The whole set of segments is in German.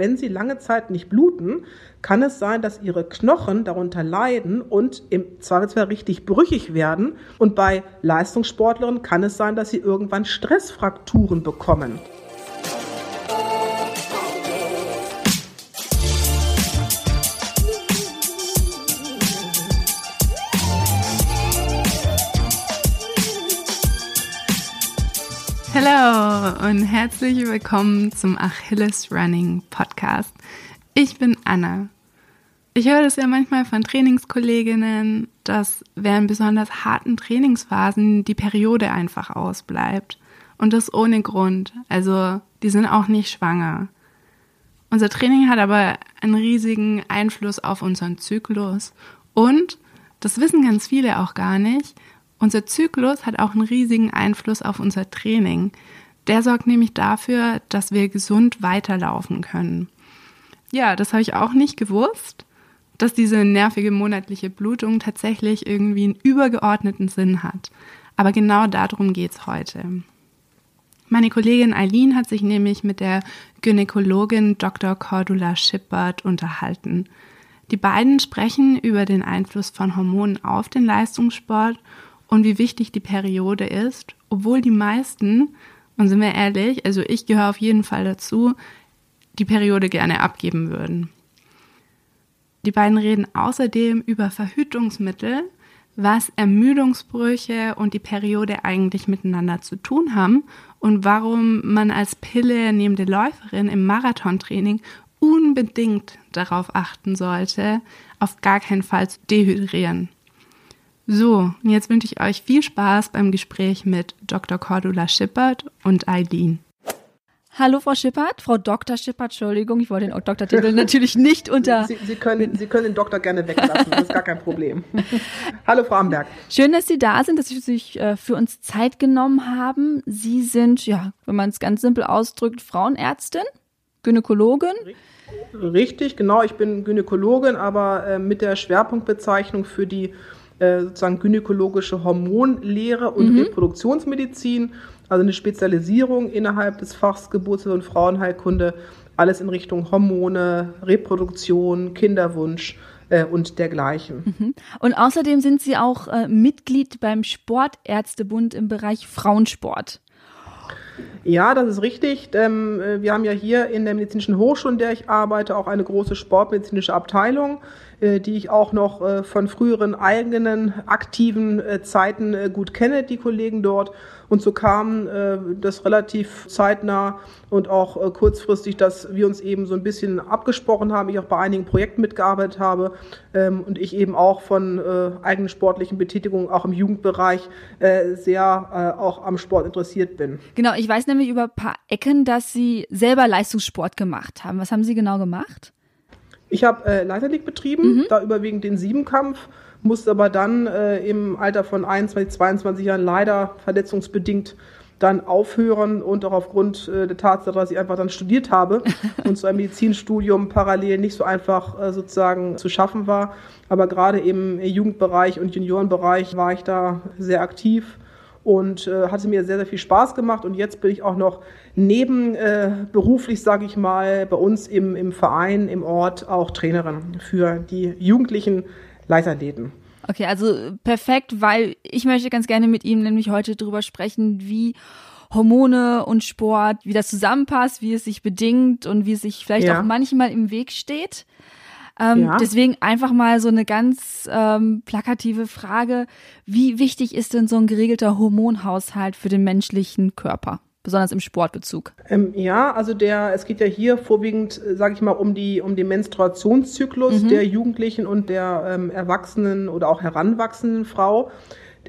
wenn sie lange Zeit nicht bluten, kann es sein, dass ihre Knochen darunter leiden und im Zweifelsfall richtig brüchig werden. Und bei Leistungssportlerinnen kann es sein, dass sie irgendwann Stressfrakturen bekommen. Hallo und herzlich willkommen zum Achilles Running Podcast. Ich bin Anna. Ich höre das ja manchmal von Trainingskolleginnen, dass während besonders harten Trainingsphasen die Periode einfach ausbleibt. Und das ohne Grund. Also, die sind auch nicht schwanger. Unser Training hat aber einen riesigen Einfluss auf unseren Zyklus. Und, das wissen ganz viele auch gar nicht, unser Zyklus hat auch einen riesigen Einfluss auf unser Training. Der sorgt nämlich dafür, dass wir gesund weiterlaufen können. Ja, das habe ich auch nicht gewusst, dass diese nervige monatliche Blutung tatsächlich irgendwie einen übergeordneten Sinn hat. Aber genau darum geht's heute. Meine Kollegin Eileen hat sich nämlich mit der Gynäkologin Dr. Cordula Schippert unterhalten. Die beiden sprechen über den Einfluss von Hormonen auf den Leistungssport und wie wichtig die Periode ist, obwohl die meisten, und sind wir ehrlich, also ich gehöre auf jeden Fall dazu, die Periode gerne abgeben würden. Die beiden reden außerdem über Verhütungsmittel, was Ermüdungsbrüche und die Periode eigentlich miteinander zu tun haben und warum man als Pille nehmende Läuferin im Marathontraining unbedingt darauf achten sollte, auf gar keinen Fall zu dehydrieren. So, jetzt wünsche ich euch viel Spaß beim Gespräch mit Dr. Cordula Schippert und Eileen. Hallo Frau Schippert, Frau Dr. Schippert, Entschuldigung, ich wollte den Doktortitel natürlich nicht unter. Sie, Sie, können, Sie können den Doktor gerne weglassen, das ist gar kein Problem. Hallo Frau Amberg. Schön, dass Sie da sind, dass Sie sich äh, für uns Zeit genommen haben. Sie sind, ja, wenn man es ganz simpel ausdrückt, Frauenärztin, Gynäkologin. Richtig, genau, ich bin Gynäkologin, aber äh, mit der Schwerpunktbezeichnung für die äh, sozusagen gynäkologische Hormonlehre und mhm. Reproduktionsmedizin, also eine Spezialisierung innerhalb des Fachs Geburts- und Frauenheilkunde, alles in Richtung Hormone, Reproduktion, Kinderwunsch äh, und dergleichen. Mhm. Und außerdem sind Sie auch äh, Mitglied beim Sportärztebund im Bereich Frauensport. Ja, das ist richtig. Ähm, wir haben ja hier in der Medizinischen Hochschule, in der ich arbeite, auch eine große sportmedizinische Abteilung. Äh, die ich auch noch äh, von früheren eigenen aktiven äh, Zeiten gut kenne, die Kollegen dort. Und so kam das relativ zeitnah und auch kurzfristig, dass wir uns eben so ein bisschen abgesprochen haben, ich auch bei einigen Projekten mitgearbeitet habe ähm, und ich eben auch von eigenen sportlichen Betätigungen auch im Jugendbereich sehr auch am Sport interessiert bin. Genau, ich weiß nämlich über ein paar Ecken, dass Sie selber Leistungssport gemacht haben. Was haben Sie genau gemacht? Ich habe äh, Leiterlig betrieben, mhm. da überwiegend den Siebenkampf, musste aber dann äh, im Alter von 21, 22 Jahren leider verletzungsbedingt dann aufhören und auch aufgrund äh, der Tatsache, dass ich einfach dann studiert habe und so ein Medizinstudium parallel nicht so einfach äh, sozusagen zu schaffen war. Aber gerade im Jugendbereich und Juniorenbereich war ich da sehr aktiv und äh, hatte mir sehr, sehr viel Spaß gemacht. Und jetzt bin ich auch noch neben äh, beruflich, sage ich mal, bei uns im, im Verein, im Ort auch Trainerin für die jugendlichen Leichtathleten. Okay, also perfekt, weil ich möchte ganz gerne mit Ihnen nämlich heute darüber sprechen, wie Hormone und Sport, wie das zusammenpasst, wie es sich bedingt und wie es sich vielleicht ja. auch manchmal im Weg steht. Ähm, ja. Deswegen einfach mal so eine ganz ähm, plakative Frage. Wie wichtig ist denn so ein geregelter Hormonhaushalt für den menschlichen Körper? besonders im Sportbezug? Ähm, ja, also der, es geht ja hier vorwiegend, äh, sage ich mal, um die um den Menstruationszyklus mhm. der Jugendlichen und der ähm, Erwachsenen oder auch heranwachsenden Frau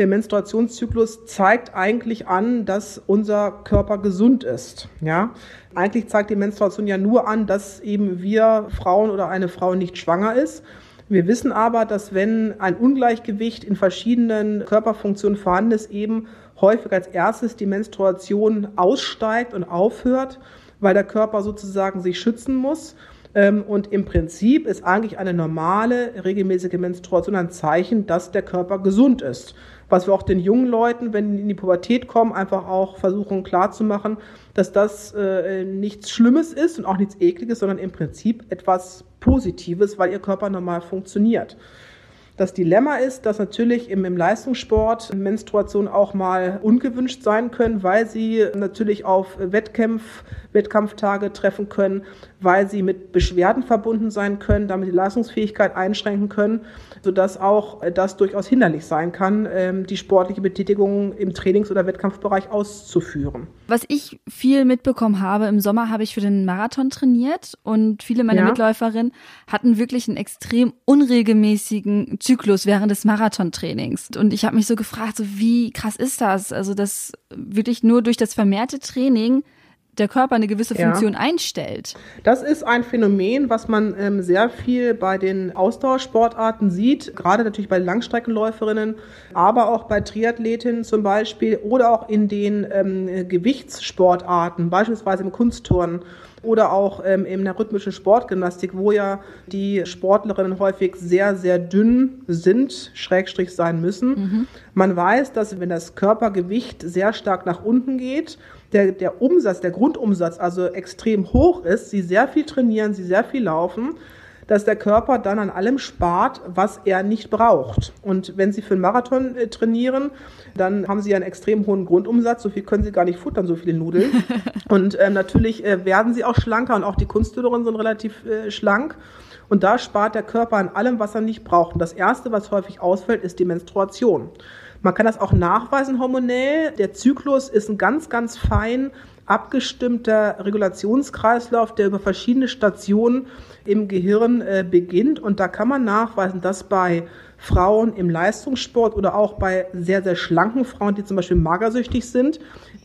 der Menstruationszyklus zeigt eigentlich an, dass unser Körper gesund ist. Ja, eigentlich zeigt die Menstruation ja nur an, dass eben wir Frauen oder eine Frau nicht schwanger ist. Wir wissen aber, dass wenn ein Ungleichgewicht in verschiedenen Körperfunktionen vorhanden ist, eben häufig als erstes die Menstruation aussteigt und aufhört, weil der Körper sozusagen sich schützen muss und im Prinzip ist eigentlich eine normale, regelmäßige Menstruation ein Zeichen, dass der Körper gesund ist. Was wir auch den jungen Leuten, wenn die in die Pubertät kommen, einfach auch versuchen klarzumachen, dass das äh, nichts Schlimmes ist und auch nichts Ekliges, sondern im Prinzip etwas Positives, weil ihr Körper normal funktioniert. Das Dilemma ist, dass natürlich im, im Leistungssport Menstruationen auch mal ungewünscht sein können, weil sie natürlich auf Wettkampf, Wettkampftage treffen können, weil sie mit Beschwerden verbunden sein können, damit die Leistungsfähigkeit einschränken können, sodass auch das durchaus hinderlich sein kann, ähm, die sportliche Betätigung im Trainings- oder Wettkampfbereich auszuführen. Was ich viel mitbekommen habe, im Sommer habe ich für den Marathon trainiert und viele meiner ja. Mitläuferinnen hatten wirklich einen extrem unregelmäßigen Zyklus während des Marathontrainings. Und ich habe mich so gefragt, so wie krass ist das? Also, dass wirklich nur durch das vermehrte Training der Körper eine gewisse Funktion ja. einstellt. Das ist ein Phänomen, was man ähm, sehr viel bei den Ausdauersportarten sieht, gerade natürlich bei Langstreckenläuferinnen, aber auch bei Triathletinnen zum Beispiel oder auch in den ähm, Gewichtssportarten, beispielsweise im Kunstturnen oder auch ähm, in der rhythmischen Sportgymnastik, wo ja die Sportlerinnen häufig sehr, sehr dünn sind, Schrägstrich sein müssen. Mhm. Man weiß, dass wenn das Körpergewicht sehr stark nach unten geht, der, der Umsatz, der Grundumsatz also extrem hoch ist, sie sehr viel trainieren, sie sehr viel laufen, dass der Körper dann an allem spart, was er nicht braucht. Und wenn Sie für einen Marathon äh, trainieren, dann haben Sie einen extrem hohen Grundumsatz. So viel können Sie gar nicht futtern, so viele Nudeln. und ähm, natürlich äh, werden Sie auch schlanker und auch die Kunstdüderinnen sind relativ äh, schlank. Und da spart der Körper an allem, was er nicht braucht. Und das Erste, was häufig ausfällt, ist die Menstruation. Man kann das auch nachweisen hormonell. Der Zyklus ist ein ganz, ganz fein abgestimmter Regulationskreislauf, der über verschiedene Stationen im Gehirn äh, beginnt. Und da kann man nachweisen, dass bei Frauen im Leistungssport oder auch bei sehr, sehr schlanken Frauen, die zum Beispiel magersüchtig sind,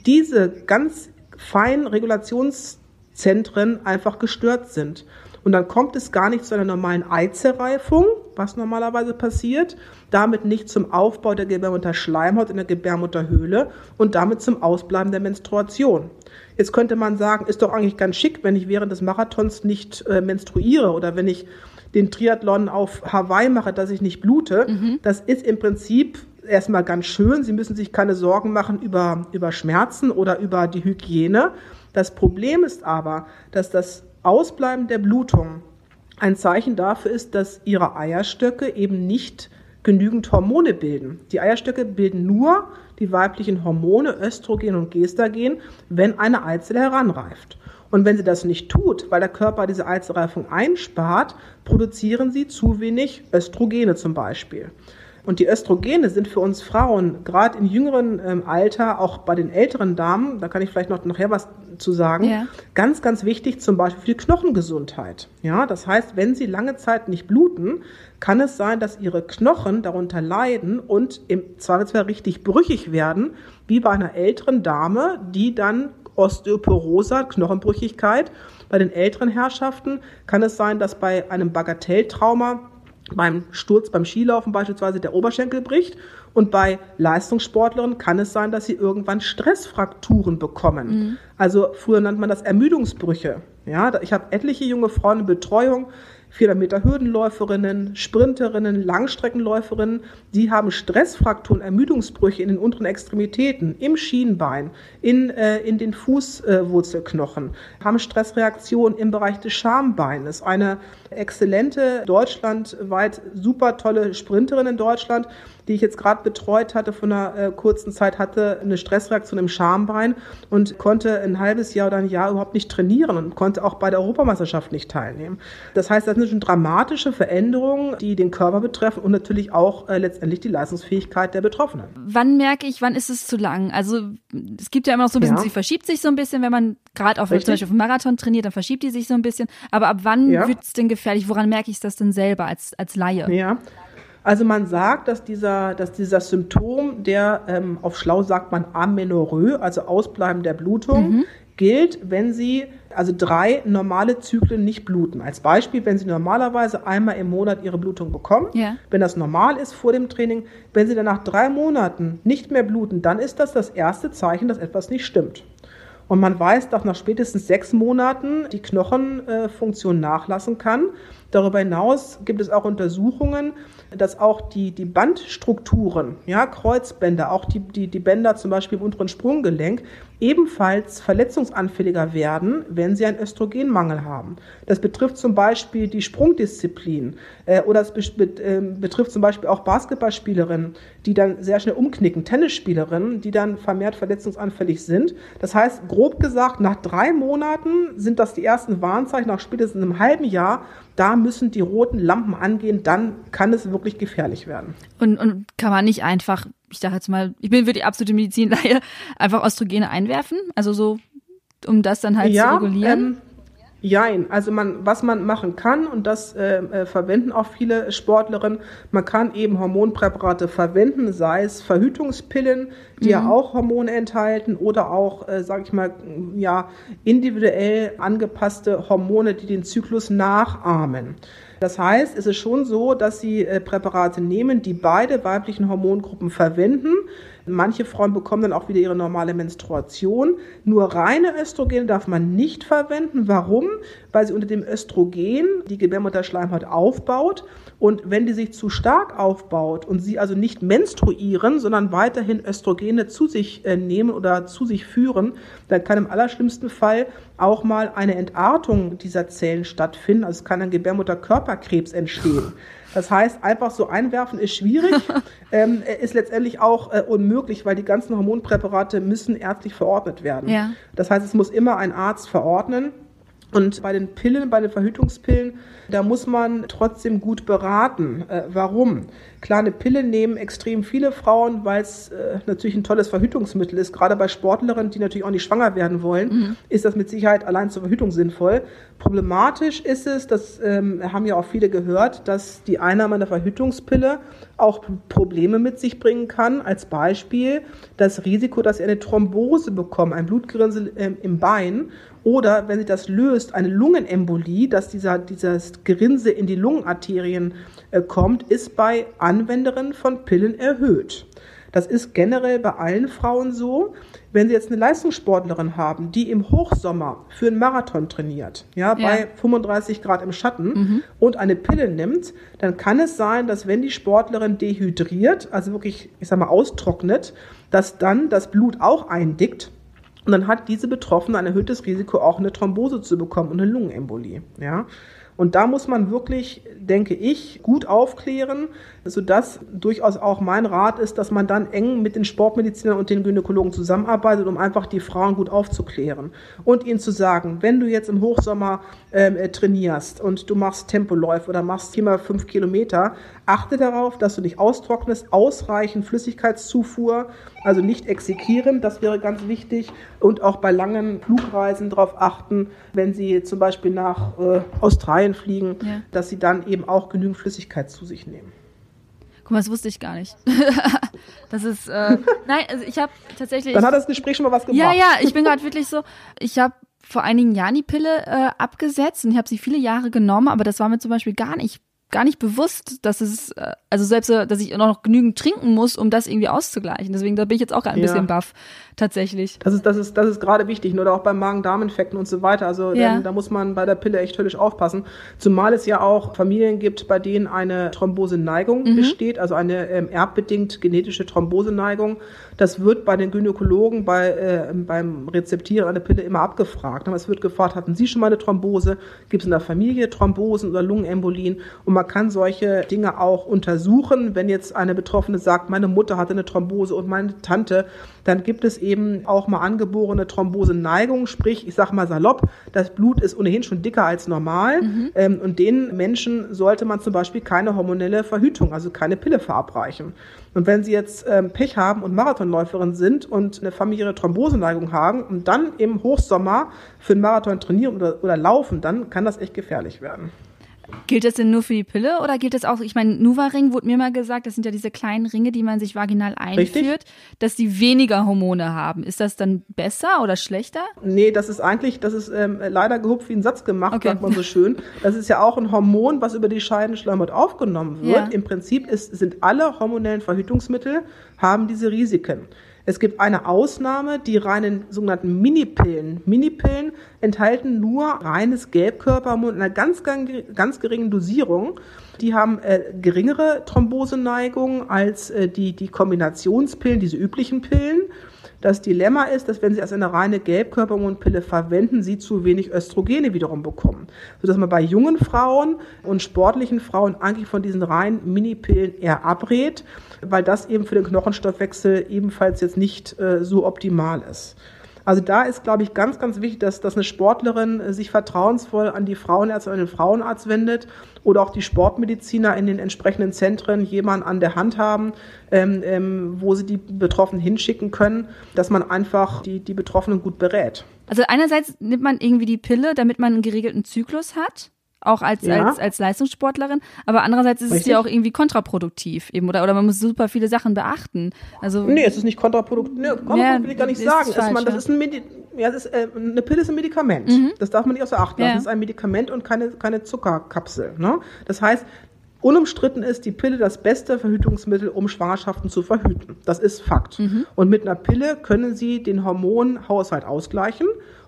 diese ganz feinen Regulationszentren einfach gestört sind. Und dann kommt es gar nicht zu einer normalen Eizerreifung, was normalerweise passiert, damit nicht zum Aufbau der Gebärmutterschleimhaut in der Gebärmutterhöhle und damit zum Ausbleiben der Menstruation. Jetzt könnte man sagen, ist doch eigentlich ganz schick, wenn ich während des Marathons nicht äh, menstruiere oder wenn ich den Triathlon auf Hawaii mache, dass ich nicht blute. Mhm. Das ist im Prinzip erstmal ganz schön. Sie müssen sich keine Sorgen machen über, über Schmerzen oder über die Hygiene. Das Problem ist aber, dass das Ausbleiben der Blutung ein Zeichen dafür ist, dass ihre Eierstöcke eben nicht genügend Hormone bilden. Die Eierstöcke bilden nur die weiblichen Hormone Östrogen und Gestagen, wenn eine Eizelle heranreift. Und wenn sie das nicht tut, weil der Körper diese Eizellreifung einspart, produzieren sie zu wenig Östrogene zum Beispiel. Und die Östrogene sind für uns Frauen, gerade im jüngeren ähm, Alter, auch bei den älteren Damen, da kann ich vielleicht noch nachher was zu sagen, ja. ganz, ganz wichtig, zum Beispiel für die Knochengesundheit. Ja, das heißt, wenn sie lange Zeit nicht bluten, kann es sein, dass ihre Knochen darunter leiden und im Zweifelsfall richtig brüchig werden, wie bei einer älteren Dame, die dann Osteoporose Knochenbrüchigkeit. Bei den älteren Herrschaften kann es sein, dass bei einem Bagatelltrauma beim Sturz beim Skilaufen beispielsweise der Oberschenkel bricht und bei Leistungssportlerinnen kann es sein, dass sie irgendwann Stressfrakturen bekommen. Mhm. Also früher nannte man das Ermüdungsbrüche. Ja, ich habe etliche junge Frauen in Betreuung, 400 Meter Hürdenläuferinnen, Sprinterinnen, Langstreckenläuferinnen, die haben Stressfrakturen, Ermüdungsbrüche in den unteren Extremitäten, im Schienbein, in, äh, in den Fußwurzelknochen, äh, haben Stressreaktionen im Bereich des Schambeines. Eine exzellente, deutschlandweit super tolle Sprinterin in Deutschland, die ich jetzt gerade betreut hatte von einer äh, kurzen Zeit, hatte eine Stressreaktion im Schambein und konnte ein halbes Jahr oder ein Jahr überhaupt nicht trainieren und konnte auch bei der Europameisterschaft nicht teilnehmen. Das heißt, das sind schon dramatische Veränderungen, die den Körper betreffen und natürlich auch äh, letztendlich die Leistungsfähigkeit der Betroffenen. Wann merke ich, wann ist es zu lang? Also es gibt ja immer noch so ein bisschen, ja. sie verschiebt sich so ein bisschen, wenn man gerade auf, zum Beispiel auf dem Marathon trainiert, dann verschiebt die sich so ein bisschen. Aber ab wann ja. wird es denn gefährlich? Woran merke ich das denn selber als, als Laie? Ja. Also man sagt, dass dieser, dass dieser Symptom, der ähm, auf Schlau sagt man Amenorrhoe, also Ausbleiben der Blutung, mhm. gilt, wenn Sie also drei normale Zyklen nicht bluten. Als Beispiel, wenn Sie normalerweise einmal im Monat Ihre Blutung bekommen, ja. wenn das normal ist vor dem Training, wenn Sie dann nach drei Monaten nicht mehr bluten, dann ist das das erste Zeichen, dass etwas nicht stimmt. und man weiß, dass nach spätestens sechs Monaten die Knochenfunktion nachlassen kann. Darüber hinaus gibt es auch Untersuchungen, dass auch die, die Bandstrukturen, ja, Kreuzbänder, auch die, die, die Bänder zum Beispiel im unteren Sprunggelenk, ebenfalls verletzungsanfälliger werden, wenn sie einen Östrogenmangel haben. Das betrifft zum Beispiel die Sprungdisziplin äh, oder es be äh, betrifft zum Beispiel auch Basketballspielerinnen, die dann sehr schnell umknicken, Tennisspielerinnen, die dann vermehrt verletzungsanfällig sind. Das heißt, grob gesagt, nach drei Monaten sind das die ersten Warnzeichen, nach spätestens einem halben Jahr, da müssen die roten Lampen angehen, dann kann es wirklich gefährlich werden. Und, und kann man nicht einfach ich sage jetzt mal, ich bin für die absolute Medizinleihe, einfach Östrogene einwerfen? Also so, um das dann halt ja, zu regulieren? Ähm, Jein, also man, was man machen kann, und das äh, äh, verwenden auch viele Sportlerinnen, man kann eben Hormonpräparate verwenden, sei es Verhütungspillen, die mhm. ja auch Hormone enthalten, oder auch, äh, sage ich mal, ja, individuell angepasste Hormone, die den Zyklus nachahmen. Das heißt, es ist schon so, dass sie äh, Präparate nehmen, die beide weiblichen Hormongruppen verwenden. Manche Frauen bekommen dann auch wieder ihre normale Menstruation. Nur reine Östrogene darf man nicht verwenden. Warum? Weil sie unter dem Östrogen die Gebärmutterschleimhaut aufbaut. Und wenn die sich zu stark aufbaut und sie also nicht menstruieren, sondern weiterhin Östrogene zu sich äh, nehmen oder zu sich führen, dann kann im allerschlimmsten Fall auch mal eine Entartung dieser Zellen stattfinden. Also es kann ein Gebärmutterkörperkrebs entstehen. Das heißt, einfach so einwerfen ist schwierig, ähm, ist letztendlich auch äh, unmöglich, weil die ganzen Hormonpräparate müssen ärztlich verordnet werden. Ja. Das heißt, es muss immer ein Arzt verordnen. Und bei den Pillen, bei den Verhütungspillen, da muss man trotzdem gut beraten. Äh, warum? Klar, eine Pille nehmen extrem viele Frauen, weil es äh, natürlich ein tolles Verhütungsmittel ist. Gerade bei Sportlerinnen, die natürlich auch nicht schwanger werden wollen, mhm. ist das mit Sicherheit allein zur Verhütung sinnvoll. Problematisch ist es, das ähm, haben ja auch viele gehört, dass die Einnahme einer Verhütungspille auch Probleme mit sich bringen kann. Als Beispiel das Risiko, dass sie eine Thrombose bekommen, ein Blutgerinnsel äh, im Bein oder wenn sie das löst, eine Lungenembolie, dass dieser, dieses Gerinse in die Lungenarterien äh, kommt, ist bei Anwenderinnen von Pillen erhöht. Das ist generell bei allen Frauen so. Wenn Sie jetzt eine Leistungssportlerin haben, die im Hochsommer für einen Marathon trainiert, ja, ja. bei 35 Grad im Schatten mhm. und eine Pille nimmt, dann kann es sein, dass wenn die Sportlerin dehydriert, also wirklich, ich sag mal, austrocknet, dass dann das Blut auch eindickt und dann hat diese Betroffene ein erhöhtes Risiko, auch eine Thrombose zu bekommen und eine Lungenembolie. Ja? Und da muss man wirklich, denke ich, gut aufklären, sodass durchaus auch mein Rat ist, dass man dann eng mit den Sportmedizinern und den Gynäkologen zusammenarbeitet, um einfach die Frauen gut aufzuklären und ihnen zu sagen, wenn du jetzt im Hochsommer ähm, äh, trainierst und du machst Tempoläufe oder machst viermal fünf Kilometer, achte darauf, dass du dich austrocknest, ausreichend Flüssigkeitszufuhr, also nicht exekieren, das wäre ganz wichtig und auch bei langen Flugreisen darauf achten, wenn sie zum Beispiel nach äh, Australien fliegen, ja. dass sie dann eben auch genügend Flüssigkeit zu sich nehmen. Guck mal, das wusste ich gar nicht. das ist, äh, nein, also ich habe tatsächlich. Dann hat das Gespräch schon mal was gemacht. Ja, ja, ich bin gerade wirklich so, ich habe vor einigen Jahren die Pille äh, abgesetzt und ich habe sie viele Jahre genommen, aber das war mir zum Beispiel gar nicht gar nicht bewusst, dass es, äh, also selbst, äh, dass ich noch genügend trinken muss, um das irgendwie auszugleichen. Deswegen, da bin ich jetzt auch gerade ein ja. bisschen baff, tatsächlich. Das ist, das ist, das ist gerade wichtig, ne? oder auch beim Magen-Darm-Infekten und so weiter. Also, ja. denn, da muss man bei der Pille echt höllisch aufpassen. Zumal es ja auch Familien gibt, bei denen eine Thromboseneigung mhm. besteht, also eine ähm, erbbedingt genetische Thromboseneigung. Das wird bei den Gynäkologen bei, äh, beim Rezeptieren einer Pille immer abgefragt. Es wird gefragt, hatten Sie schon mal eine Thrombose? Gibt es in der Familie Thrombosen oder Lungenembolien? Und man kann solche Dinge auch untersuchen. Wenn jetzt eine Betroffene sagt, meine Mutter hatte eine Thrombose und meine Tante, dann gibt es eben auch mal angeborene Thromboseneigung, sprich, ich sage mal salopp, das Blut ist ohnehin schon dicker als normal mhm. ähm, und den Menschen sollte man zum Beispiel keine hormonelle Verhütung, also keine Pille verabreichen. Und wenn Sie jetzt ähm, Pech haben und Marathonläuferin sind und eine familiäre Thromboseneigung haben und dann im Hochsommer für einen Marathon trainieren oder, oder laufen, dann kann das echt gefährlich werden. Gilt das denn nur für die Pille oder gilt das auch, ich meine, Nuva-Ring wurde mir mal gesagt, das sind ja diese kleinen Ringe, die man sich vaginal einführt, Richtig? dass die weniger Hormone haben. Ist das dann besser oder schlechter? Nee, das ist eigentlich, das ist ähm, leider gehupft wie ein Satz gemacht, okay. sagt man so schön. Das ist ja auch ein Hormon, was über die Scheidenschleimhaut aufgenommen wird. Ja. Im Prinzip ist, sind alle hormonellen Verhütungsmittel, haben diese Risiken. Es gibt eine Ausnahme, die reinen sogenannten Minipillen. Minipillen enthalten nur reines Gelbkörperhormon in einer ganz, ganz, ganz geringen Dosierung. Die haben äh, geringere Thromboseneigung als äh, die, die Kombinationspillen, diese üblichen Pillen. Das Dilemma ist, dass wenn Sie als eine reine Gelbkörperhormonpille verwenden, Sie zu wenig Östrogene wiederum bekommen. Sodass man bei jungen Frauen und sportlichen Frauen eigentlich von diesen reinen Minipillen eher abrät, weil das eben für den Knochenstoffwechsel ebenfalls jetzt nicht äh, so optimal ist. Also da ist, glaube ich, ganz, ganz wichtig, dass, dass eine Sportlerin äh, sich vertrauensvoll an die Frauenärzte, an den Frauenarzt wendet oder auch die Sportmediziner in den entsprechenden Zentren jemanden an der Hand haben, ähm, ähm, wo sie die Betroffenen hinschicken können, dass man einfach die, die Betroffenen gut berät. Also einerseits nimmt man irgendwie die Pille, damit man einen geregelten Zyklus hat auch als, ja. als, als Leistungssportlerin. Aber andererseits ist Richtig. es ja auch irgendwie kontraproduktiv eben, oder, oder man muss super viele Sachen beachten. Also, nee, es ist nicht kontraproduktiv. Nee, kontraproduktiv ja, will ich gar nicht sagen. Falsch, man, das ist ein Medi ja, das ist, äh, eine Pille ist ein Medikament. Mhm. Das darf man nicht außer Acht lassen. Ja. Das ist ein Medikament und keine, keine Zuckerkapsel. Ne? Das heißt, Unumstritten ist die Pille das beste Verhütungsmittel, um Schwangerschaften zu verhüten. Das ist Fakt. Mhm. Und mit einer Pille können Sie den Hormonhaushalt ausgleichen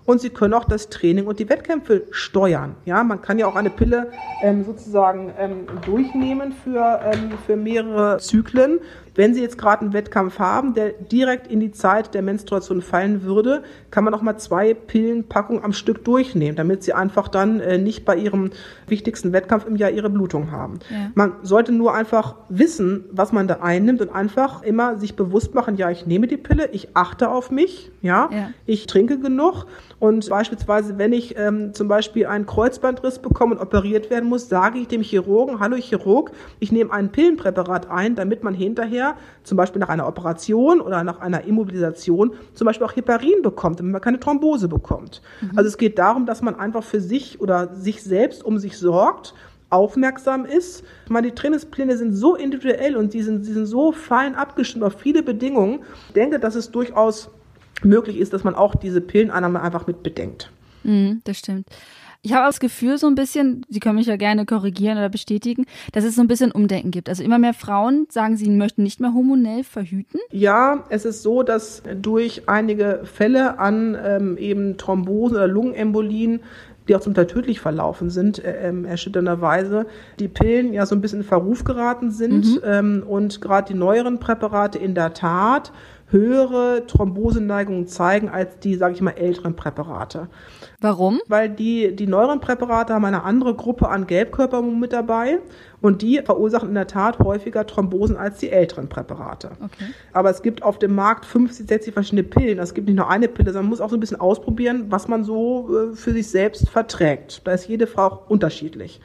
und sie können auch das Training und die Wettkämpfe steuern. Ja, man kann ja auch eine Pille ähm, sozusagen ähm, durchnehmen für, ähm, für mehrere Zyklen. Wenn Sie jetzt gerade einen Wettkampf haben, der direkt in die Zeit der Menstruation fallen würde, kann man auch mal zwei Pillenpackungen am Stück durchnehmen, damit Sie einfach dann äh, nicht bei Ihrem wichtigsten Wettkampf im Jahr Ihre Blutung haben. Ja. Man sollte nur einfach wissen, was man da einnimmt und einfach immer sich bewusst machen, ja, ich nehme die Pille, ich achte auf mich, ja, ja. ich trinke genug und beispielsweise, wenn ich ähm, zum Beispiel einen Kreuzbandriss bekomme und operiert werden muss, sage ich dem Chirurgen, hallo Chirurg, ich nehme ein Pillenpräparat ein, damit man hinterher zum Beispiel nach einer Operation oder nach einer Immobilisation zum Beispiel auch Heparin bekommt, damit man keine Thrombose bekommt. Mhm. Also es geht darum, dass man einfach für sich oder sich selbst um sich sorgt aufmerksam ist. Ich meine, die Trainingspläne sind so individuell und die sind, die sind so fein abgestimmt auf viele Bedingungen. Ich denke, dass es durchaus möglich ist, dass man auch diese Pillenannahme einfach mit bedenkt. Mm, das stimmt. Ich habe das Gefühl so ein bisschen, Sie können mich ja gerne korrigieren oder bestätigen, dass es so ein bisschen Umdenken gibt. Also immer mehr Frauen sagen, sie möchten nicht mehr hormonell verhüten. Ja, es ist so, dass durch einige Fälle an ähm, eben Thrombosen oder Lungenembolien die auch zum Teil tödlich verlaufen sind, äh, ähm, erschütternderweise, die Pillen ja so ein bisschen in Verruf geraten sind mhm. ähm, und gerade die neueren Präparate in der Tat höhere Thromboseneigungen zeigen als die, sage ich mal, älteren Präparate. Warum? Weil die, die neueren Präparate haben eine andere Gruppe an Gelbkörpern mit dabei und die verursachen in der Tat häufiger Thrombosen als die älteren Präparate. Okay. Aber es gibt auf dem Markt 50, 60 verschiedene Pillen. Es gibt nicht nur eine Pille, sondern man muss auch so ein bisschen ausprobieren, was man so äh, für sich selbst verträgt. Da ist jede Frau auch unterschiedlich.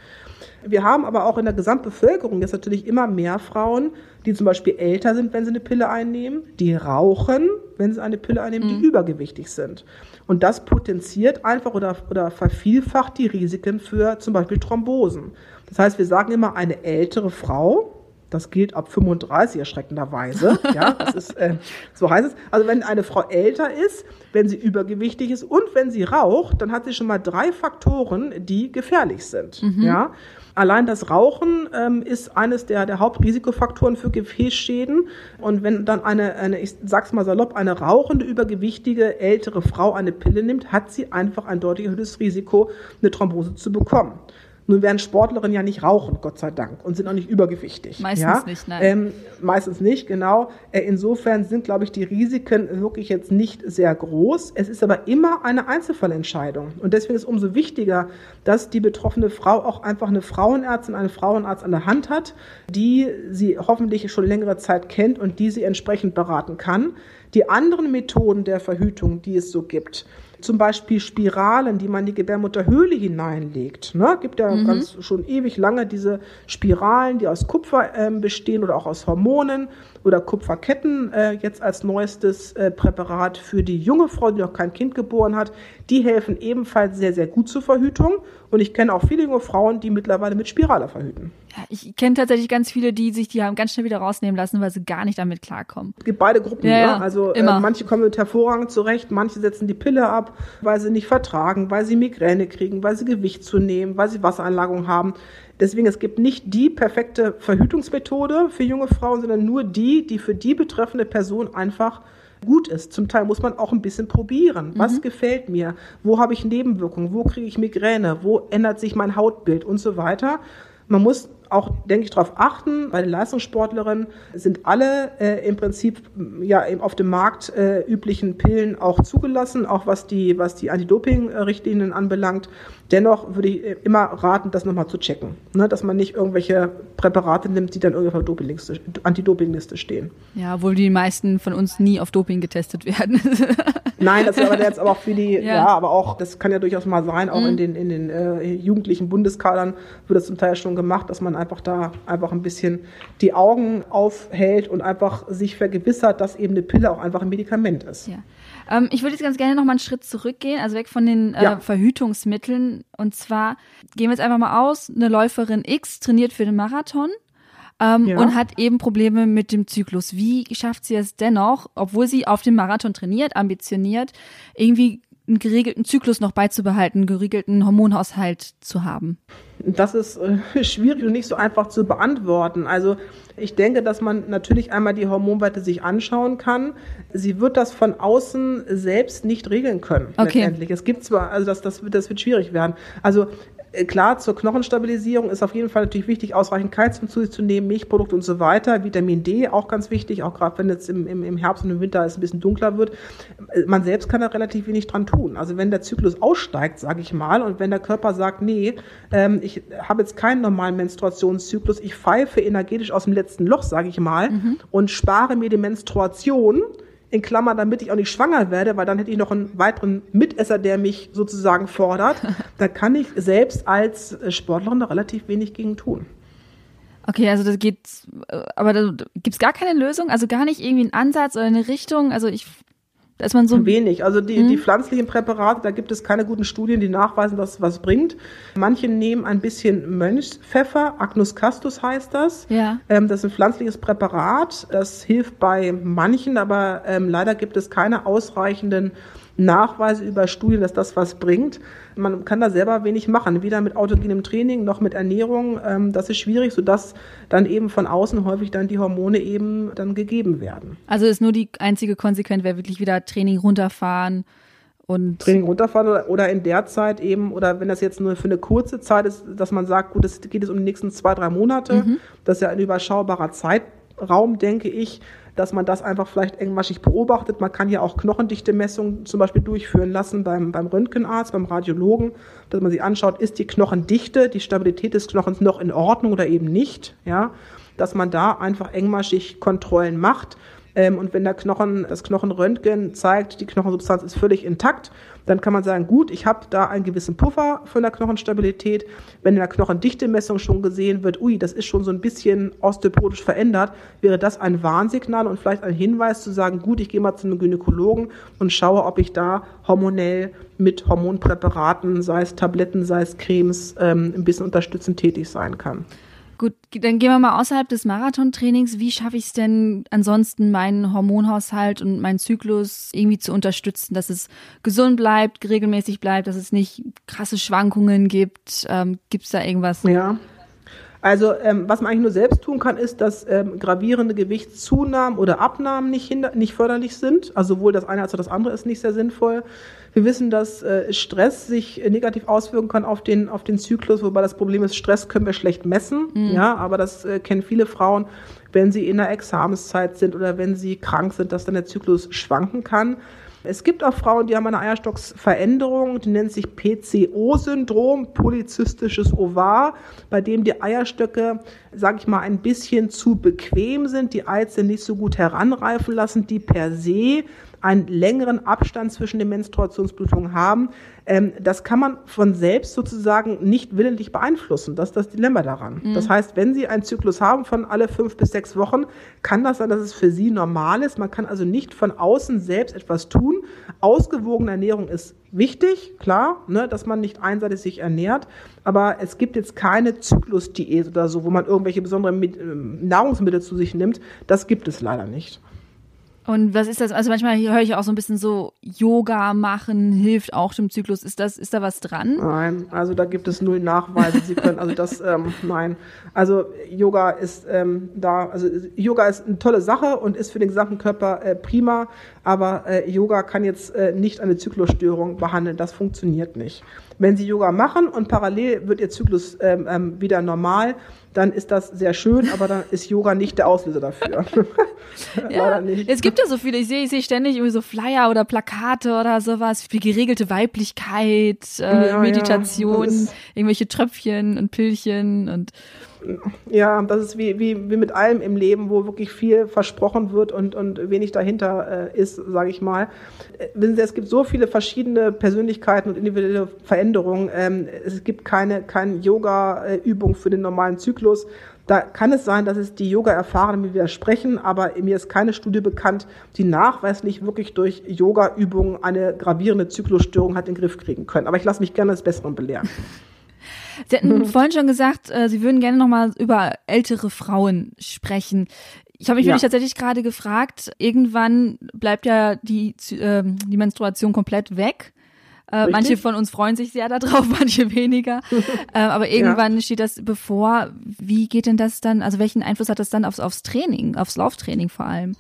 Wir haben aber auch in der Gesamtbevölkerung jetzt natürlich immer mehr Frauen, die zum Beispiel älter sind, wenn sie eine Pille einnehmen, die rauchen, wenn sie eine Pille einnehmen, mhm. die übergewichtig sind. Und das potenziert einfach oder, oder vervielfacht die Risiken für zum Beispiel Thrombosen. Das heißt, wir sagen immer, eine ältere Frau, das gilt ab 35 erschreckenderweise. Ja, das ist, äh, so heißt es. Also wenn eine Frau älter ist, wenn sie übergewichtig ist und wenn sie raucht, dann hat sie schon mal drei Faktoren, die gefährlich sind. Mhm. Ja. Allein das Rauchen ähm, ist eines der, der Hauptrisikofaktoren für Gefäßschäden. Und wenn dann eine, eine, ich sag's mal salopp, eine rauchende, übergewichtige, ältere Frau eine Pille nimmt, hat sie einfach ein deutlich erhöhtes Risiko, eine Thrombose zu bekommen. Nun werden Sportlerinnen ja nicht rauchen, Gott sei Dank, und sind auch nicht übergewichtig. Meistens ja? nicht, nein. Ähm, meistens nicht, genau. Äh, insofern sind, glaube ich, die Risiken wirklich jetzt nicht sehr groß. Es ist aber immer eine Einzelfallentscheidung. Und deswegen ist es umso wichtiger, dass die betroffene Frau auch einfach eine Frauenärztin, einen Frauenarzt an der Hand hat, die sie hoffentlich schon längere Zeit kennt und die sie entsprechend beraten kann. Die anderen Methoden der Verhütung, die es so gibt, zum Beispiel Spiralen, die man in die Gebärmutterhöhle hineinlegt. Ne? Gibt ja mhm. ganz schon ewig lange diese Spiralen, die aus Kupfer äh, bestehen oder auch aus Hormonen oder Kupferketten äh, jetzt als neuestes äh, Präparat für die junge Frau, die noch kein Kind geboren hat. Die helfen ebenfalls sehr, sehr gut zur Verhütung. Und ich kenne auch viele junge Frauen, die mittlerweile mit Spirale verhüten. Ja, ich kenne tatsächlich ganz viele, die sich die haben ganz schnell wieder rausnehmen lassen, weil sie gar nicht damit klarkommen. Es gibt beide Gruppen. Ja, ja. Also äh, manche kommen mit hervorragend zurecht, manche setzen die Pille ab, weil sie nicht vertragen, weil sie Migräne kriegen, weil sie Gewicht zunehmen, weil sie Wassereinlagerung haben. Deswegen, es gibt nicht die perfekte Verhütungsmethode für junge Frauen, sondern nur die, die für die betreffende Person einfach gut ist. Zum Teil muss man auch ein bisschen probieren. Was mhm. gefällt mir? Wo habe ich Nebenwirkungen? Wo kriege ich Migräne? Wo ändert sich mein Hautbild und so weiter? Man muss auch, denke ich, darauf achten. Bei den Leistungssportlerinnen sind alle äh, im Prinzip ja auf dem Markt äh, üblichen Pillen auch zugelassen, auch was die, was die Anti-Doping-Richtlinien anbelangt. Dennoch würde ich immer raten, das nochmal zu checken, ne? dass man nicht irgendwelche Präparate nimmt, die dann irgendwie auf der Anti-Doping-Liste stehen. Ja, obwohl die meisten von uns nie auf Doping getestet werden. Nein, das ist aber jetzt aber auch für die, ja. ja. aber auch, das kann ja durchaus mal sein, auch mhm. in den, in den äh, jugendlichen Bundeskadern wird das zum Teil schon gemacht, dass man einfach da einfach ein bisschen die Augen aufhält und einfach sich vergewissert, dass eben eine Pille auch einfach ein Medikament ist. Ja. Ähm, ich würde jetzt ganz gerne noch mal einen Schritt zurückgehen, also weg von den äh, ja. Verhütungsmitteln. Und zwar gehen wir jetzt einfach mal aus, eine Läuferin X trainiert für den Marathon. Ähm, ja. und hat eben Probleme mit dem Zyklus. Wie schafft sie es dennoch, obwohl sie auf dem Marathon trainiert, ambitioniert, irgendwie einen geregelten Zyklus noch beizubehalten, einen geregelten Hormonhaushalt zu haben? Das ist äh, schwierig und nicht so einfach zu beantworten. Also ich denke, dass man natürlich einmal die Hormonwerte sich anschauen kann. Sie wird das von außen selbst nicht regeln können. Okay. Letztendlich. Es gibt zwar, also das, das, wird, das wird schwierig werden. Also klar, zur Knochenstabilisierung ist auf jeden Fall natürlich wichtig, ausreichend Kalzium zu sich zu nehmen, Milchprodukte und so weiter. Vitamin D auch ganz wichtig, auch gerade wenn jetzt im, im, im Herbst und im Winter es ein bisschen dunkler wird. Äh, man selbst kann da relativ wenig dran tun. Also wenn der Zyklus aussteigt, sage ich mal, und wenn der Körper sagt, nee, ähm, ich habe jetzt keinen normalen Menstruationszyklus, ich pfeife energetisch aus dem letzten Loch, sage ich mal, mhm. und spare mir die Menstruation, in Klammern, damit ich auch nicht schwanger werde, weil dann hätte ich noch einen weiteren Mitesser, der mich sozusagen fordert. da kann ich selbst als Sportlerin da relativ wenig gegen tun. Okay, also das geht, äh, aber da gibt es gar keine Lösung, also gar nicht irgendwie einen Ansatz oder eine Richtung. Also ich da ist man so wenig. Also die, mhm. die pflanzlichen Präparate, da gibt es keine guten Studien, die nachweisen, dass es was bringt. Manche nehmen ein bisschen Mönchspfeffer, Agnus castus heißt das. Ja. Ähm, das ist ein pflanzliches Präparat. Das hilft bei manchen, aber ähm, leider gibt es keine ausreichenden Nachweise über Studien, dass das was bringt. Man kann da selber wenig machen, weder mit autogenem Training noch mit Ernährung. Ähm, das ist schwierig, sodass dann eben von außen häufig dann die Hormone eben dann gegeben werden. Also ist nur die einzige Konsequenz, wäre wirklich wieder Training runterfahren. Und Training runterfahren oder, in der Zeit eben, oder wenn das jetzt nur für eine kurze Zeit ist, dass man sagt, gut, es geht jetzt um die nächsten zwei, drei Monate, mhm. das ist ja ein überschaubarer Zeitraum, denke ich, dass man das einfach vielleicht engmaschig beobachtet. Man kann ja auch Knochendichte-Messungen zum Beispiel durchführen lassen beim, beim Röntgenarzt, beim Radiologen, dass man sich anschaut, ist die Knochendichte, die Stabilität des Knochens noch in Ordnung oder eben nicht, ja, dass man da einfach engmaschig Kontrollen macht ähm, und wenn der Knochen, das Knochenröntgen zeigt, die Knochensubstanz ist völlig intakt, dann kann man sagen, gut, ich habe da einen gewissen Puffer von der Knochenstabilität. Wenn in der Knochendichtemessung schon gesehen wird, ui, das ist schon so ein bisschen osteoporotisch verändert, wäre das ein Warnsignal und vielleicht ein Hinweis zu sagen, gut, ich gehe mal zu einem Gynäkologen und schaue, ob ich da hormonell mit Hormonpräparaten, sei es Tabletten, sei es Cremes, ähm, ein bisschen unterstützend tätig sein kann. Gut, dann gehen wir mal außerhalb des Marathontrainings. Wie schaffe ich es denn ansonsten, meinen Hormonhaushalt und meinen Zyklus irgendwie zu unterstützen, dass es gesund bleibt, regelmäßig bleibt, dass es nicht krasse Schwankungen gibt? Ähm, gibt es da irgendwas? Ja. Also ähm, was man eigentlich nur selbst tun kann, ist, dass ähm, gravierende Gewichtszunahmen oder Abnahmen nicht, hinder nicht förderlich sind. Also sowohl das eine als auch das andere ist nicht sehr sinnvoll. Wir wissen, dass äh, Stress sich negativ auswirken kann auf den, auf den Zyklus, wobei das Problem ist, Stress können wir schlecht messen. Mhm. Ja, aber das äh, kennen viele Frauen, wenn sie in der Examenszeit sind oder wenn sie krank sind, dass dann der Zyklus schwanken kann. Es gibt auch Frauen, die haben eine Eierstocksveränderung, die nennt sich PCO-Syndrom, polyzystisches Ovar, bei dem die Eierstöcke, sage ich mal, ein bisschen zu bequem sind, die Eizellen nicht so gut heranreifen lassen, die per se einen längeren Abstand zwischen den Menstruationsblutungen haben. Ähm, das kann man von selbst sozusagen nicht willentlich beeinflussen. Das ist das Dilemma daran. Mhm. Das heißt, wenn Sie einen Zyklus haben von alle fünf bis sechs Wochen, kann das sein, dass es für Sie normal ist. Man kann also nicht von außen selbst etwas tun. Ausgewogene Ernährung ist wichtig, klar, ne, dass man nicht einseitig sich ernährt. Aber es gibt jetzt keine Zyklusdiät oder so, wo man irgendwelche besonderen ähm, Nahrungsmittel zu sich nimmt. Das gibt es leider nicht. Und was ist das? Also manchmal höre ich auch so ein bisschen so Yoga machen hilft auch dem Zyklus. Ist das, ist da was dran? Nein, also da gibt es null Nachweise. Sie können also das, ähm, nein. Also Yoga ist ähm, da, also Yoga ist eine tolle Sache und ist für den gesamten Körper äh, prima, aber äh, Yoga kann jetzt äh, nicht eine Zyklusstörung behandeln. Das funktioniert nicht. Wenn Sie Yoga machen und parallel wird Ihr Zyklus ähm, ähm, wieder normal, dann ist das sehr schön, aber dann ist Yoga nicht der Auslöser dafür. ja, es gibt ja so viele, ich sehe, ich sehe ständig irgendwie so Flyer oder Plakate oder sowas, wie geregelte Weiblichkeit, äh, ja, Meditation, ja. irgendwelche Tröpfchen und Pillchen und ja, das ist wie, wie, wie mit allem im Leben, wo wirklich viel versprochen wird und, und wenig dahinter äh, ist, sage ich mal. Äh, wissen Sie, es gibt so viele verschiedene Persönlichkeiten und individuelle Veränderungen. Ähm, es gibt keine, keine Yoga-Übung für den normalen Zyklus. Da kann es sein, dass es die Yoga-Erfahrenen widersprechen, aber mir ist keine Studie bekannt, die nachweislich wirklich durch Yoga-Übungen eine gravierende Zyklusstörung hat in den Griff kriegen können. Aber ich lasse mich gerne des Besseren belehren. Sie hatten mhm. vorhin schon gesagt, äh, Sie würden gerne nochmal über ältere Frauen sprechen. Ich habe mich ja. tatsächlich gerade gefragt, irgendwann bleibt ja die, äh, die Menstruation komplett weg. Äh, manche von uns freuen sich sehr darauf, manche weniger. äh, aber irgendwann ja. steht das bevor. Wie geht denn das dann? Also welchen Einfluss hat das dann aufs, aufs Training, aufs Lauftraining vor allem?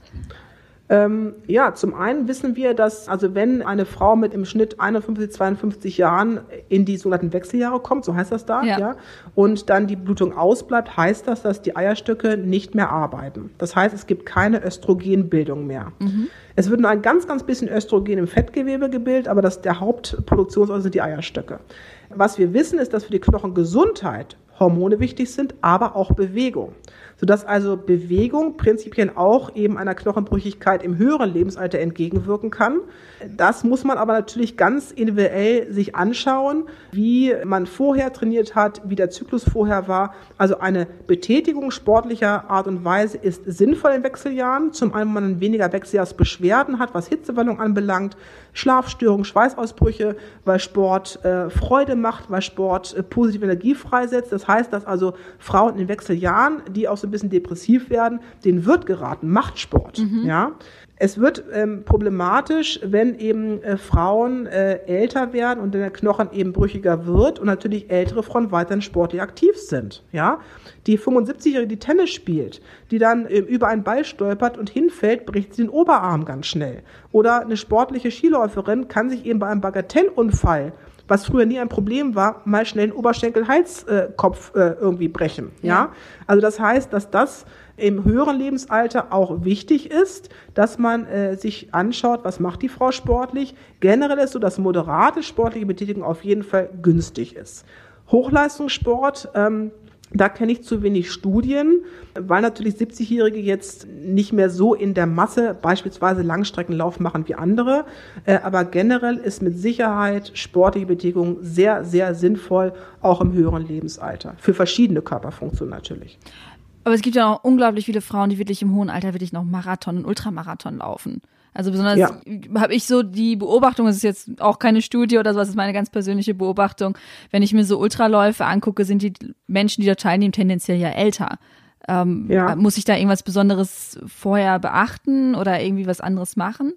Ähm, ja, zum einen wissen wir, dass also wenn eine Frau mit im Schnitt 51, 52 Jahren in die sogenannten Wechseljahre kommt, so heißt das da, ja. ja, und dann die Blutung ausbleibt, heißt das, dass die Eierstöcke nicht mehr arbeiten. Das heißt, es gibt keine Östrogenbildung mehr. Mhm. Es wird nur ein ganz, ganz bisschen Östrogen im Fettgewebe gebildet, aber das, der Hauptproduktionsort sind die Eierstöcke. Was wir wissen, ist, dass für die Knochengesundheit Hormone wichtig sind, aber auch Bewegung sodass also Bewegung prinzipiell auch eben einer Knochenbrüchigkeit im höheren Lebensalter entgegenwirken kann. Das muss man aber natürlich ganz individuell sich anschauen, wie man vorher trainiert hat, wie der Zyklus vorher war. Also eine Betätigung sportlicher Art und Weise ist sinnvoll in Wechseljahren. Zum einen, weil man weniger Wechseljahrsbeschwerden hat, was Hitzewallung anbelangt, Schlafstörungen, Schweißausbrüche, weil Sport äh, Freude macht, weil Sport äh, positive Energie freisetzt. Das heißt, dass also Frauen in Wechseljahren, die auch so ein bisschen depressiv werden, denen wird geraten, macht Sport. Mhm. Ja. Es wird ähm, problematisch, wenn eben äh, Frauen äh, älter werden und der Knochen eben brüchiger wird und natürlich ältere Frauen weiterhin sportlich aktiv sind. Ja, die 75-Jährige, die Tennis spielt, die dann äh, über einen Ball stolpert und hinfällt, bricht sie den Oberarm ganz schnell. Oder eine sportliche Skiläuferin kann sich eben bei einem Bagatellunfall was früher nie ein Problem war, mal schnell einen Oberschenkel-Halskopf äh, irgendwie brechen. Ja? ja, also das heißt, dass das im höheren Lebensalter auch wichtig ist, dass man äh, sich anschaut, was macht die Frau sportlich. Generell ist so, dass moderate sportliche Betätigung auf jeden Fall günstig ist. Hochleistungssport, ähm, da kenne ich zu wenig Studien, weil natürlich 70-Jährige jetzt nicht mehr so in der Masse beispielsweise Langstreckenlauf machen wie andere. Äh, aber generell ist mit Sicherheit sportliche Betätigung sehr, sehr sinnvoll, auch im höheren Lebensalter. Für verschiedene Körperfunktionen natürlich. Aber es gibt ja auch unglaublich viele Frauen, die wirklich im hohen Alter wirklich noch Marathon und Ultramarathon laufen. Also besonders ja. habe ich so die Beobachtung, es ist jetzt auch keine Studie oder sowas, es ist meine ganz persönliche Beobachtung. Wenn ich mir so Ultraläufe angucke, sind die Menschen, die da teilnehmen, tendenziell ja älter. Ähm, ja. Muss ich da irgendwas Besonderes vorher beachten oder irgendwie was anderes machen?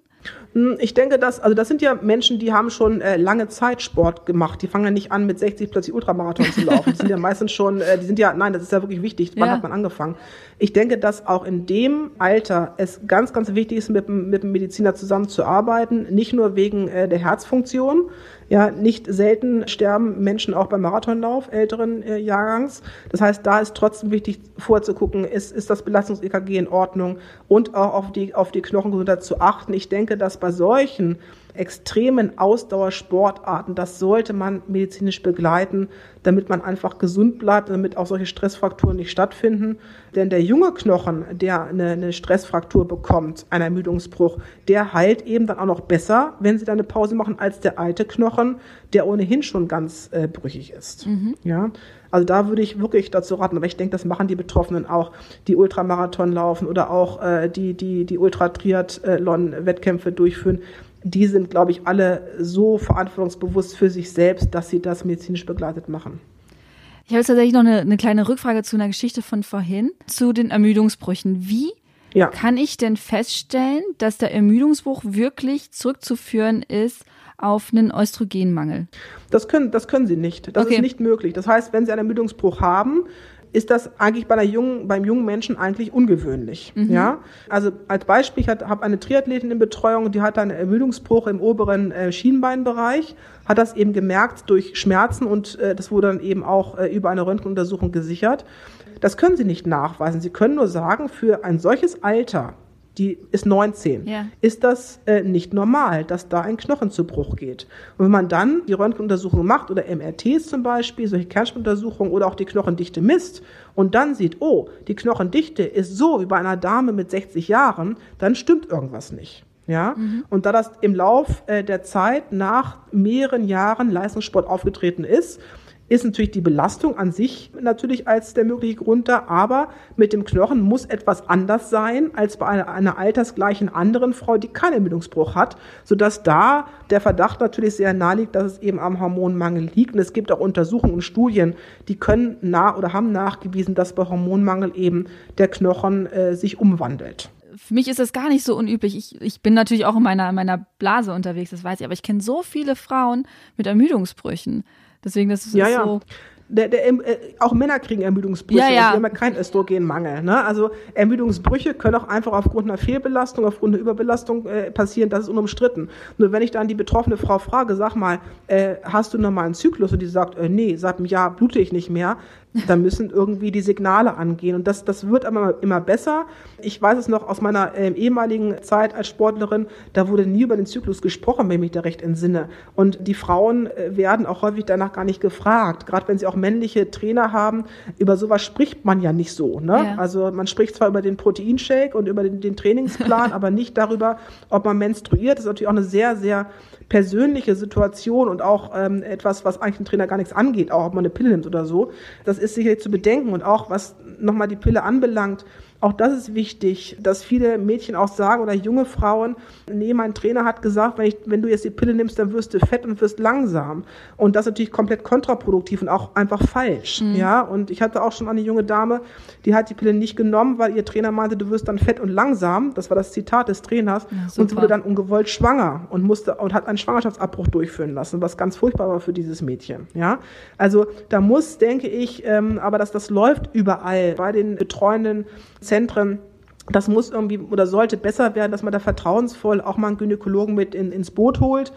Hm, ich denke, dass, also das sind ja Menschen, die haben schon äh, lange Zeit Sport gemacht. Die fangen ja nicht an, mit 60 plötzlich Ultramarathon zu laufen. Die sind ja meistens schon, äh, die sind ja, nein, das ist ja wirklich wichtig. Wann ja. hat man angefangen? Ich denke, dass auch in dem Alter es ganz, ganz wichtig ist, mit, mit dem Mediziner zusammenzuarbeiten. Nicht nur wegen äh, der Herzfunktion, ja, nicht selten sterben Menschen auch beim Marathonlauf älteren äh, Jahrgangs. Das heißt, da ist trotzdem wichtig vorzugucken, ist, ist das Belastungs-EKG in Ordnung und auch auf die, auf die Knochengesundheit zu achten. Ich denke, dass bei solchen extremen Ausdauersportarten, das sollte man medizinisch begleiten, damit man einfach gesund bleibt, damit auch solche Stressfrakturen nicht stattfinden. Denn der junge Knochen, der eine, eine Stressfraktur bekommt, ein Ermüdungsbruch, der heilt eben dann auch noch besser, wenn sie dann eine Pause machen, als der alte Knochen, der ohnehin schon ganz äh, brüchig ist. Mhm. Ja, also da würde ich wirklich dazu raten, aber ich denke, das machen die Betroffenen auch, die Ultramarathon laufen oder auch äh, die, die, die Ultra-Triathlon-Wettkämpfe durchführen die sind, glaube ich, alle so verantwortungsbewusst für sich selbst, dass sie das medizinisch begleitet machen. Ich habe jetzt tatsächlich noch eine, eine kleine Rückfrage zu einer Geschichte von vorhin, zu den Ermüdungsbrüchen. Wie Ja. Kann ich denn feststellen, dass der Ermüdungsbruch wirklich zurückzuführen ist auf einen Östrogenmangel? Das können, das können Sie nicht. Das okay. ist nicht möglich. Das heißt, wenn Sie einen Ermüdungsbruch haben, ist das eigentlich bei einer jungen, beim jungen Menschen eigentlich ungewöhnlich. Mhm. Ja? Also als Beispiel, ich habe eine Triathletin in Betreuung, die hatte einen Ermüdungsbruch im oberen äh, Schienbeinbereich, hat das eben gemerkt durch Schmerzen und äh, das wurde dann eben auch äh, über eine Röntgenuntersuchung gesichert. Das können Sie nicht nachweisen. Sie können nur sagen, für ein solches Alter, die ist 19, ja. ist das äh, nicht normal, dass da ein Knochen zu Bruch geht. Und wenn man dann die Röntgenuntersuchung macht oder MRTs zum Beispiel, solche Kernspinuntersuchungen oder auch die Knochendichte misst und dann sieht, oh, die Knochendichte ist so wie bei einer Dame mit 60 Jahren, dann stimmt irgendwas nicht. Ja, mhm. und da das im Lauf äh, der Zeit nach mehreren Jahren Leistungssport aufgetreten ist ist natürlich die Belastung an sich natürlich als der mögliche Grund da, aber mit dem Knochen muss etwas anders sein als bei einer, einer altersgleichen anderen Frau, die keinen Ermüdungsbruch hat, sodass da der Verdacht natürlich sehr nahe liegt, dass es eben am Hormonmangel liegt. Und es gibt auch Untersuchungen und Studien, die können nah oder haben nachgewiesen, dass bei Hormonmangel eben der Knochen äh, sich umwandelt für mich ist das gar nicht so unüblich. Ich, ich bin natürlich auch in meiner, meiner Blase unterwegs, das weiß ich, aber ich kenne so viele Frauen mit Ermüdungsbrüchen. Deswegen, das ist ja, ja. so. Der, der, äh, auch Männer kriegen Ermüdungsbrüche. Ja, ja. Und die haben ja keinen Östrogenmangel. Ne? Also Ermüdungsbrüche können auch einfach aufgrund einer Fehlbelastung, aufgrund einer Überbelastung äh, passieren. Das ist unumstritten. Nur wenn ich dann die betroffene Frau frage, sag mal, äh, hast du nochmal einen Zyklus? Und die sagt, äh, nee, seit einem Jahr blute ich nicht mehr. Da müssen irgendwie die Signale angehen. Und das, das wird aber immer besser. Ich weiß es noch aus meiner äh, ehemaligen Zeit als Sportlerin, da wurde nie über den Zyklus gesprochen, wenn ich mich da recht entsinne. Und die Frauen äh, werden auch häufig danach gar nicht gefragt. Gerade wenn sie auch männliche Trainer haben, über sowas spricht man ja nicht so. Ne? Ja. Also man spricht zwar über den Proteinshake und über den, den Trainingsplan, aber nicht darüber, ob man menstruiert. Das ist natürlich auch eine sehr, sehr persönliche Situation und auch ähm, etwas, was eigentlich ein Trainer gar nichts angeht, auch ob man eine Pille nimmt oder so. Das ist sicherlich zu bedenken und auch was nochmal die Pille anbelangt, auch das ist wichtig, dass viele Mädchen auch sagen oder junge Frauen, nee, mein Trainer hat gesagt, wenn, ich, wenn du jetzt die Pille nimmst, dann wirst du fett und wirst langsam. Und das ist natürlich komplett kontraproduktiv und auch einfach falsch. Mhm. Ja, und ich hatte auch schon eine junge Dame, die hat die Pille nicht genommen, weil ihr Trainer meinte, du wirst dann fett und langsam. Das war das Zitat des Trainers. Ja, und sie wurde dann ungewollt schwanger und musste und hat einen Schwangerschaftsabbruch durchführen lassen, was ganz furchtbar war für dieses Mädchen. Ja, also da muss, denke ich, ähm, aber dass das läuft überall bei den betreuenden Zentren. Das muss irgendwie oder sollte besser werden, dass man da vertrauensvoll auch mal einen Gynäkologen mit in, ins Boot holt.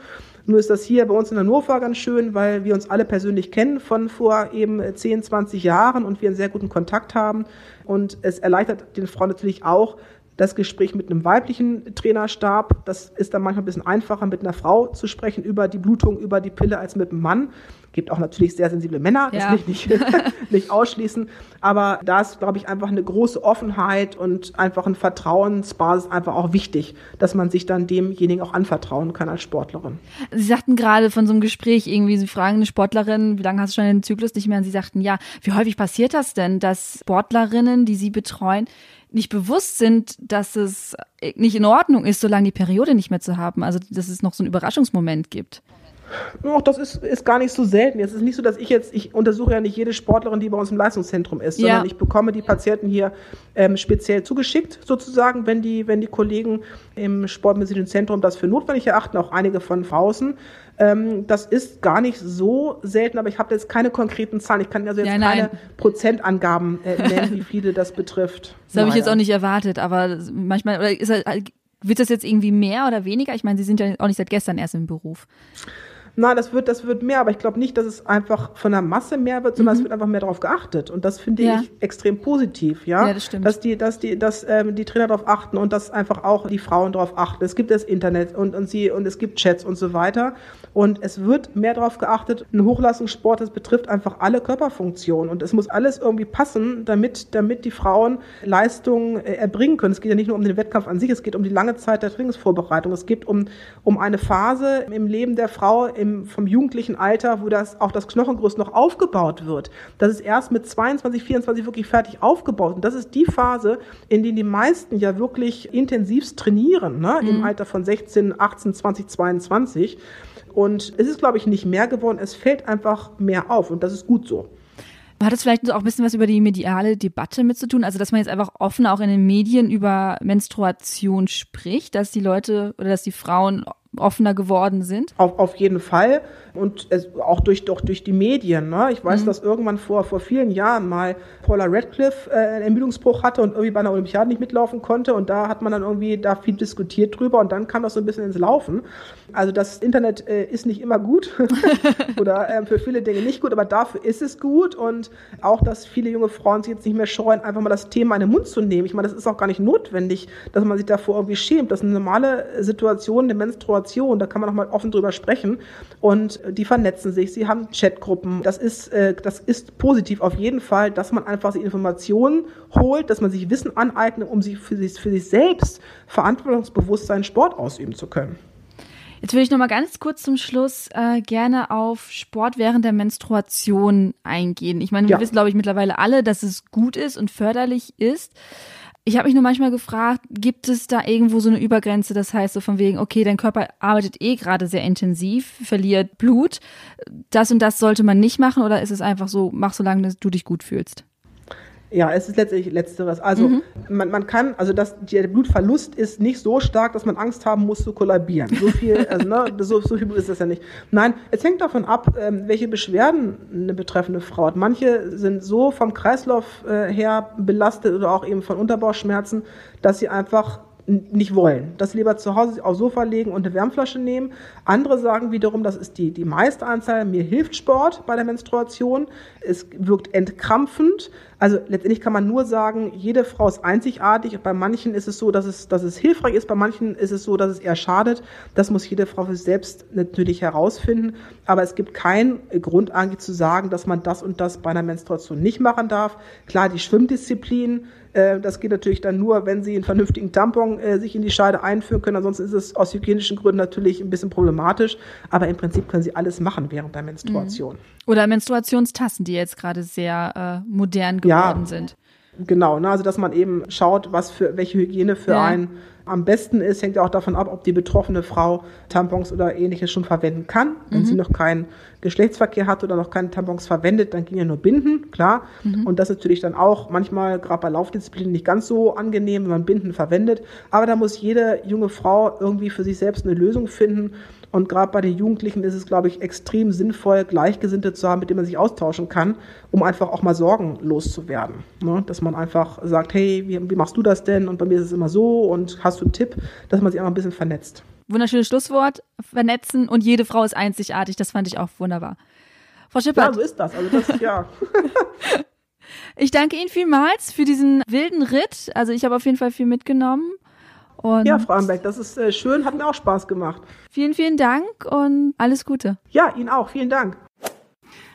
Nur ist das hier bei uns in Hannover ganz schön, weil wir uns alle persönlich kennen von vor eben 10, 20 Jahren und wir einen sehr guten Kontakt haben. Und es erleichtert den Frauen natürlich auch, das Gespräch mit einem weiblichen Trainerstab. Das ist dann manchmal ein bisschen einfacher, mit einer Frau zu sprechen über die Blutung, über die Pille, als mit einem Mann. Gibt auch natürlich sehr sensible Männer, das ja. will ich nicht, nicht ausschließen. Aber da ist, glaube ich, einfach eine große Offenheit und einfach ein Vertrauensbasis einfach auch wichtig, dass man sich dann demjenigen auch anvertrauen kann als Sportlerin. Sie sagten gerade von so einem Gespräch irgendwie, Sie fragen eine Sportlerin, wie lange hast du schon den Zyklus nicht mehr? Und Sie sagten, ja, wie häufig passiert das denn, dass Sportlerinnen, die Sie betreuen, nicht bewusst sind, dass es nicht in Ordnung ist, solange die Periode nicht mehr zu haben. Also, dass es noch so einen Überraschungsmoment gibt. Auch das ist, ist gar nicht so selten. Es ist nicht so, dass ich jetzt, ich untersuche ja nicht jede Sportlerin, die bei uns im Leistungszentrum ist, ja. sondern ich bekomme die Patienten hier ähm, speziell zugeschickt, sozusagen, wenn die, wenn die Kollegen im Sportmedizinischen Zentrum das für notwendig erachten, auch einige von draußen. Ähm, das ist gar nicht so selten, aber ich habe jetzt keine konkreten Zahlen. Ich kann also jetzt ja, keine Prozentangaben äh, nennen, wie viele das betrifft. Das habe ich jetzt auch nicht erwartet, aber manchmal, oder ist, wird das jetzt irgendwie mehr oder weniger? Ich meine, Sie sind ja auch nicht seit gestern erst im Beruf. Nein, das wird, das wird mehr, aber ich glaube nicht, dass es einfach von der Masse mehr wird, sondern mhm. es wird einfach mehr darauf geachtet. Und das finde ja. ich extrem positiv, ja. Ja, das stimmt. Dass die, dass die, dass ähm, die Trainer darauf achten und dass einfach auch die Frauen darauf achten. Es gibt das Internet und, und sie und es gibt Chats und so weiter. Und es wird mehr darauf geachtet. Ein Hochleistungssport, das betrifft einfach alle Körperfunktionen und es muss alles irgendwie passen, damit, damit die Frauen Leistungen äh, erbringen können. Es geht ja nicht nur um den Wettkampf an sich, es geht um die lange Zeit der Trainingsvorbereitung. Es geht um, um eine Phase im Leben der Frau, im, vom jugendlichen Alter, wo das auch das Knochengerüst noch aufgebaut wird. Das ist erst mit 22, 24 wirklich fertig aufgebaut. Und das ist die Phase, in der die meisten ja wirklich intensivst trainieren, ne? Mhm. im Alter von 16, 18, 20, 22. Und es ist, glaube ich, nicht mehr geworden. Es fällt einfach mehr auf und das ist gut so. Hat es vielleicht auch ein bisschen was über die mediale Debatte mit zu tun? Also, dass man jetzt einfach offen auch in den Medien über Menstruation spricht, dass die Leute oder dass die Frauen offener geworden sind? Auf, auf jeden Fall und es, auch durch, doch durch die Medien. Ne? Ich weiß, mhm. dass irgendwann vor, vor vielen Jahren mal Paula Radcliffe äh, einen Ermüdungsbruch hatte und irgendwie bei einer Olympiade nicht mitlaufen konnte und da hat man dann irgendwie da viel diskutiert drüber und dann kam das so ein bisschen ins Laufen. Also das Internet äh, ist nicht immer gut oder äh, für viele Dinge nicht gut, aber dafür ist es gut und auch, dass viele junge Frauen sich jetzt nicht mehr scheuen, einfach mal das Thema in den Mund zu nehmen. Ich meine, das ist auch gar nicht notwendig, dass man sich davor irgendwie schämt. Das ist eine normale Situation, eine Menstruation, da kann man auch mal offen drüber sprechen und die vernetzen sich, sie haben Chatgruppen. Das ist, äh, das ist positiv auf jeden Fall, dass man einfach die Informationen holt, dass man sich Wissen aneignet, um sich für sich, für sich selbst Verantwortungsbewusstsein Sport ausüben zu können. Jetzt würde ich noch mal ganz kurz zum Schluss äh, gerne auf Sport während der Menstruation eingehen. Ich meine, wir ja. wissen, glaube ich, mittlerweile alle, dass es gut ist und förderlich ist. Ich habe mich nur manchmal gefragt, gibt es da irgendwo so eine Übergrenze? Das heißt so von wegen, okay, dein Körper arbeitet eh gerade sehr intensiv, verliert Blut. Das und das sollte man nicht machen oder ist es einfach so, mach so lange, dass du dich gut fühlst? Ja, es ist letztlich Letzteres. Also mhm. man, man kann, also das, der Blutverlust ist nicht so stark, dass man Angst haben muss zu kollabieren. So viel, also, ne, so, so viel ist das ja nicht. Nein, es hängt davon ab, ähm, welche Beschwerden eine betreffende Frau hat. Manche sind so vom Kreislauf äh, her belastet oder auch eben von Unterbauchschmerzen, dass sie einfach nicht wollen. Das lieber zu Hause aufs Sofa legen und eine Wärmflasche nehmen. Andere sagen wiederum, das ist die, die meiste Anzahl, mir hilft Sport bei der Menstruation. Es wirkt entkrampfend. Also letztendlich kann man nur sagen, jede Frau ist einzigartig. Bei manchen ist es so, dass es, dass es hilfreich ist, bei manchen ist es so, dass es eher schadet. Das muss jede Frau für sich selbst natürlich herausfinden. Aber es gibt keinen Grund eigentlich zu sagen, dass man das und das bei einer Menstruation nicht machen darf. Klar, die Schwimmdisziplin, das geht natürlich dann nur, wenn Sie einen vernünftigen Tampon äh, sich in die Scheide einführen können. Ansonsten ist es aus hygienischen Gründen natürlich ein bisschen problematisch. Aber im Prinzip können Sie alles machen während der Menstruation. Mhm. Oder Menstruationstassen, die jetzt gerade sehr äh, modern geworden ja, sind. Genau, ne, also dass man eben schaut, was für welche Hygiene für ja. einen am besten ist, hängt ja auch davon ab, ob die betroffene Frau Tampons oder ähnliches schon verwenden kann. Wenn mhm. sie noch keinen Geschlechtsverkehr hat oder noch keine Tampons verwendet, dann gehen ja nur Binden, klar. Mhm. Und das ist natürlich dann auch manchmal, gerade bei Laufdisziplinen, nicht ganz so angenehm, wenn man Binden verwendet. Aber da muss jede junge Frau irgendwie für sich selbst eine Lösung finden. Und gerade bei den Jugendlichen ist es, glaube ich, extrem sinnvoll, Gleichgesinnte zu haben, mit denen man sich austauschen kann, um einfach auch mal sorgenlos zu werden. Ne? Dass man einfach sagt, hey, wie, wie machst du das denn? Und bei mir ist es immer so und hast du einen Tipp, dass man sich einfach ein bisschen vernetzt. Wunderschönes Schlusswort, vernetzen und jede Frau ist einzigartig. Das fand ich auch wunderbar. Frau Schippert. Ja, so ist das. Also das, ja. ich danke Ihnen vielmals für diesen wilden Ritt. Also ich habe auf jeden Fall viel mitgenommen. Und ja, Frau Ambeck, das ist äh, schön, hat mir auch Spaß gemacht. Vielen, vielen Dank und alles Gute. Ja, Ihnen auch. Vielen Dank.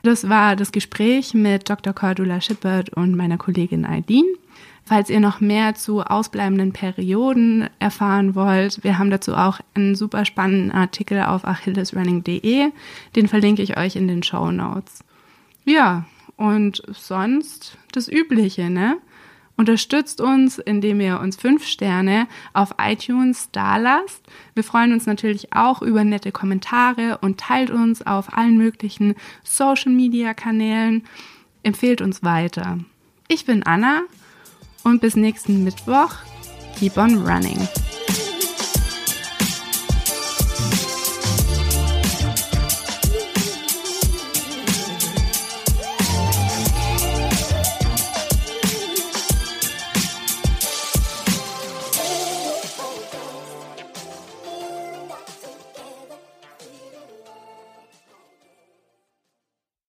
Das war das Gespräch mit Dr. Cordula Schippert und meiner Kollegin Aidin. Falls ihr noch mehr zu ausbleibenden Perioden erfahren wollt, wir haben dazu auch einen super spannenden Artikel auf achillesrunning.de. Den verlinke ich euch in den Show Notes. Ja, und sonst das Übliche, ne? Unterstützt uns, indem ihr uns fünf Sterne auf iTunes dalasst. Wir freuen uns natürlich auch über nette Kommentare und teilt uns auf allen möglichen Social Media Kanälen. Empfehlt uns weiter. Ich bin Anna und bis nächsten Mittwoch. Keep on running.